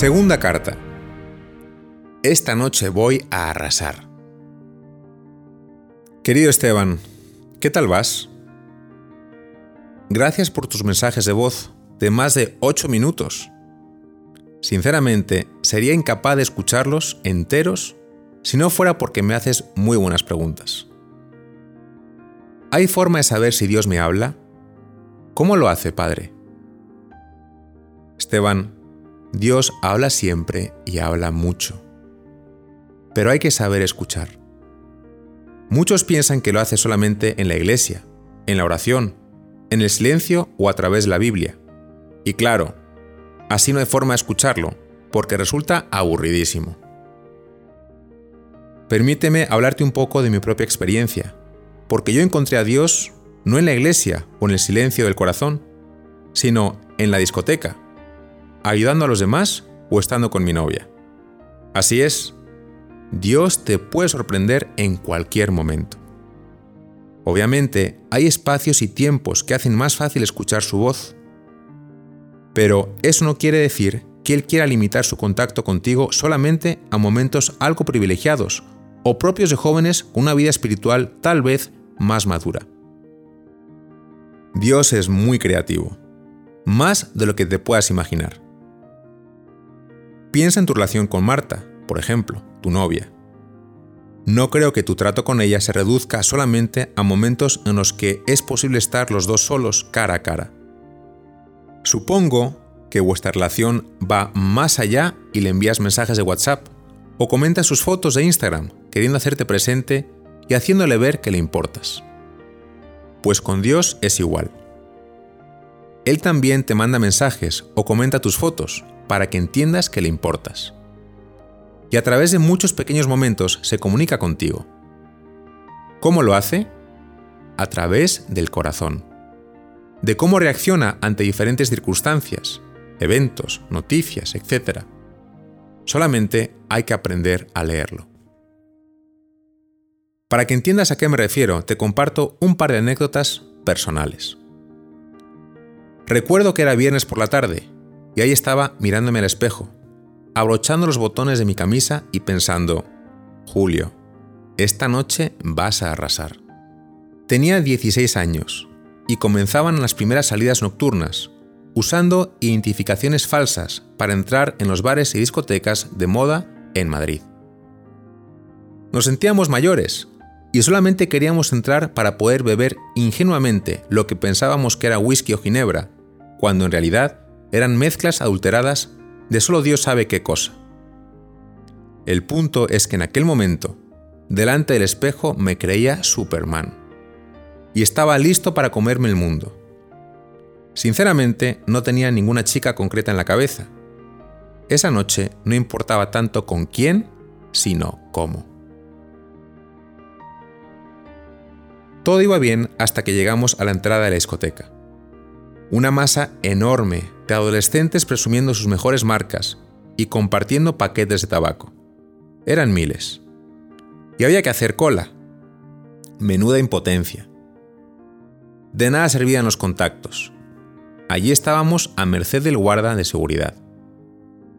Segunda carta. Esta noche voy a arrasar. Querido Esteban, ¿qué tal vas? Gracias por tus mensajes de voz de más de 8 minutos. Sinceramente, sería incapaz de escucharlos enteros si no fuera porque me haces muy buenas preguntas. ¿Hay forma de saber si Dios me habla? ¿Cómo lo hace, Padre? Esteban, Dios habla siempre y habla mucho. Pero hay que saber escuchar. Muchos piensan que lo hace solamente en la iglesia, en la oración, en el silencio o a través de la Biblia. Y claro, así no hay forma de escucharlo, porque resulta aburridísimo. Permíteme hablarte un poco de mi propia experiencia, porque yo encontré a Dios no en la iglesia o en el silencio del corazón, sino en la discoteca, ayudando a los demás o estando con mi novia. Así es, Dios te puede sorprender en cualquier momento. Obviamente, hay espacios y tiempos que hacen más fácil escuchar su voz. Pero eso no quiere decir que Él quiera limitar su contacto contigo solamente a momentos algo privilegiados o propios de jóvenes con una vida espiritual tal vez más madura. Dios es muy creativo, más de lo que te puedas imaginar. Piensa en tu relación con Marta, por ejemplo, tu novia. No creo que tu trato con ella se reduzca solamente a momentos en los que es posible estar los dos solos cara a cara. Supongo que vuestra relación va más allá y le envías mensajes de WhatsApp o comentas sus fotos de Instagram queriendo hacerte presente y haciéndole ver que le importas. Pues con Dios es igual. Él también te manda mensajes o comenta tus fotos para que entiendas que le importas y a través de muchos pequeños momentos se comunica contigo. ¿Cómo lo hace? A través del corazón. De cómo reacciona ante diferentes circunstancias, eventos, noticias, etc. Solamente hay que aprender a leerlo. Para que entiendas a qué me refiero, te comparto un par de anécdotas personales. Recuerdo que era viernes por la tarde y ahí estaba mirándome al espejo, abrochando los botones de mi camisa y pensando, Julio, esta noche vas a arrasar. Tenía 16 años y comenzaban las primeras salidas nocturnas, usando identificaciones falsas para entrar en los bares y discotecas de moda en Madrid. Nos sentíamos mayores y solamente queríamos entrar para poder beber ingenuamente lo que pensábamos que era whisky o ginebra, cuando en realidad eran mezclas adulteradas de solo Dios sabe qué cosa. El punto es que en aquel momento, delante del espejo me creía Superman. Y estaba listo para comerme el mundo. Sinceramente, no tenía ninguna chica concreta en la cabeza. Esa noche no importaba tanto con quién, sino cómo. Todo iba bien hasta que llegamos a la entrada de la discoteca. Una masa enorme de adolescentes presumiendo sus mejores marcas y compartiendo paquetes de tabaco. Eran miles. Y había que hacer cola. Menuda impotencia. De nada servían los contactos. Allí estábamos a merced del guarda de seguridad.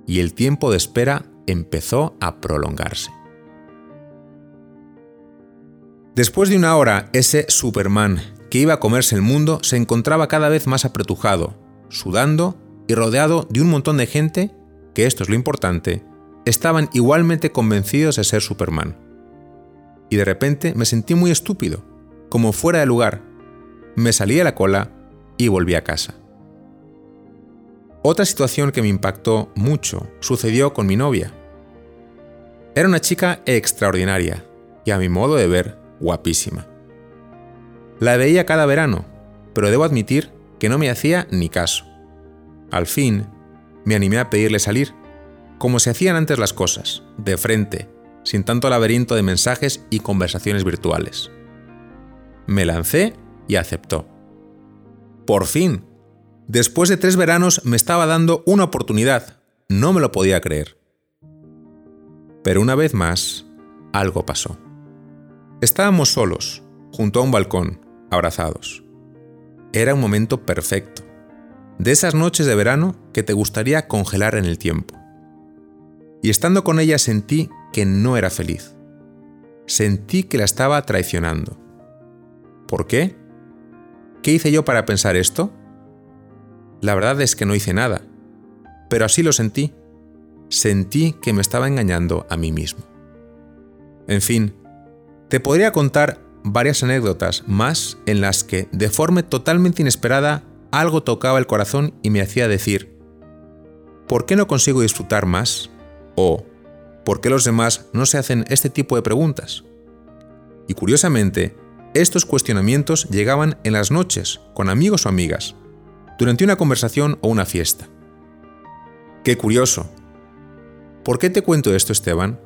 Y el tiempo de espera empezó a prolongarse. Después de una hora, ese Superman que iba a comerse el mundo se encontraba cada vez más apretujado, sudando y rodeado de un montón de gente que, esto es lo importante, estaban igualmente convencidos de ser Superman. Y de repente me sentí muy estúpido, como fuera de lugar. Me salí de la cola y volví a casa. Otra situación que me impactó mucho sucedió con mi novia. Era una chica extraordinaria y a mi modo de ver guapísima. La veía cada verano, pero debo admitir que no me hacía ni caso. Al fin, me animé a pedirle salir, como se hacían antes las cosas, de frente, sin tanto laberinto de mensajes y conversaciones virtuales. Me lancé y aceptó. Por fin, después de tres veranos me estaba dando una oportunidad, no me lo podía creer. Pero una vez más, algo pasó. Estábamos solos, junto a un balcón, abrazados. Era un momento perfecto, de esas noches de verano que te gustaría congelar en el tiempo. y estando con ella sentí que no era feliz. Sentí que la estaba traicionando. ¿Por qué? ¿Qué hice yo para pensar esto? La verdad es que no hice nada, pero así lo sentí. Sentí que me estaba engañando a mí mismo. En fin, te podría contar varias anécdotas más en las que, de forma totalmente inesperada, algo tocaba el corazón y me hacía decir, ¿por qué no consigo disfrutar más? ¿O por qué los demás no se hacen este tipo de preguntas? Y curiosamente, estos cuestionamientos llegaban en las noches, con amigos o amigas, durante una conversación o una fiesta. Qué curioso. ¿Por qué te cuento esto, Esteban?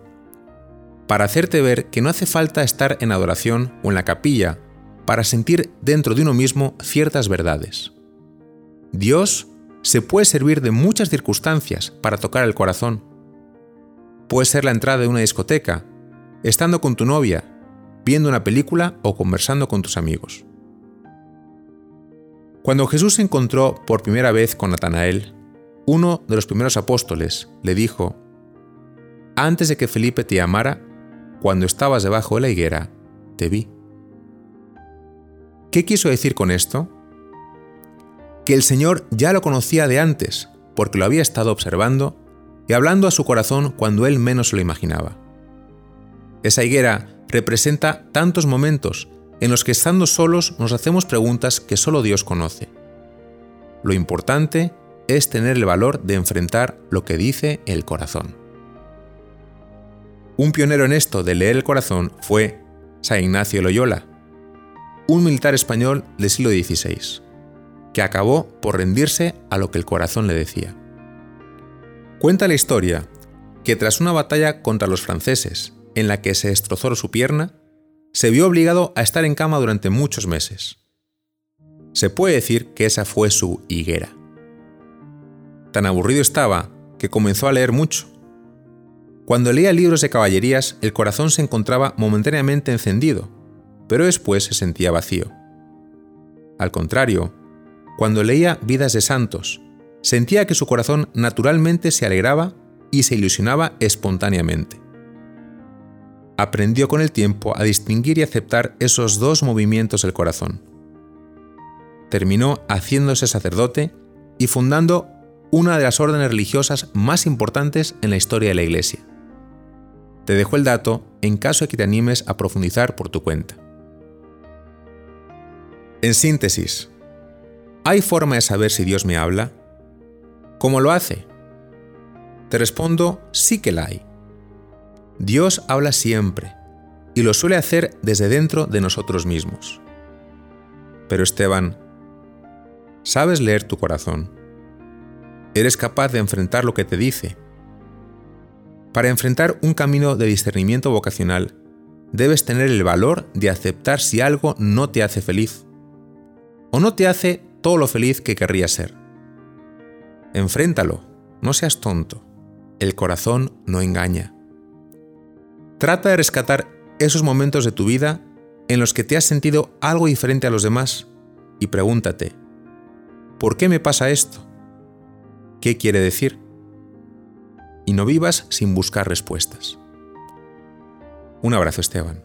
Para hacerte ver que no hace falta estar en adoración o en la capilla para sentir dentro de uno mismo ciertas verdades. Dios se puede servir de muchas circunstancias para tocar el corazón. Puede ser la entrada de una discoteca, estando con tu novia, viendo una película o conversando con tus amigos. Cuando Jesús se encontró por primera vez con Natanael, uno de los primeros apóstoles le dijo, Antes de que Felipe te llamara, cuando estabas debajo de la higuera, te vi. ¿Qué quiso decir con esto? Que el Señor ya lo conocía de antes, porque lo había estado observando y hablando a su corazón cuando él menos lo imaginaba. Esa higuera representa tantos momentos en los que estando solos nos hacemos preguntas que solo Dios conoce. Lo importante es tener el valor de enfrentar lo que dice el corazón. Un pionero en esto de leer el corazón fue San Ignacio Loyola, un militar español del siglo XVI, que acabó por rendirse a lo que el corazón le decía. Cuenta la historia que tras una batalla contra los franceses, en la que se destrozó su pierna, se vio obligado a estar en cama durante muchos meses. Se puede decir que esa fue su higuera. Tan aburrido estaba que comenzó a leer mucho. Cuando leía libros de caballerías, el corazón se encontraba momentáneamente encendido, pero después se sentía vacío. Al contrario, cuando leía vidas de santos, sentía que su corazón naturalmente se alegraba y se ilusionaba espontáneamente aprendió con el tiempo a distinguir y aceptar esos dos movimientos del corazón. Terminó haciéndose sacerdote y fundando una de las órdenes religiosas más importantes en la historia de la Iglesia. Te dejo el dato en caso de que te animes a profundizar por tu cuenta. En síntesis, ¿hay forma de saber si Dios me habla? ¿Cómo lo hace? Te respondo, sí que la hay. Dios habla siempre y lo suele hacer desde dentro de nosotros mismos. Pero Esteban, ¿sabes leer tu corazón? ¿Eres capaz de enfrentar lo que te dice? Para enfrentar un camino de discernimiento vocacional, debes tener el valor de aceptar si algo no te hace feliz o no te hace todo lo feliz que querrías ser. Enfréntalo, no seas tonto. El corazón no engaña. Trata de rescatar esos momentos de tu vida en los que te has sentido algo diferente a los demás y pregúntate, ¿por qué me pasa esto? ¿Qué quiere decir? Y no vivas sin buscar respuestas. Un abrazo Esteban.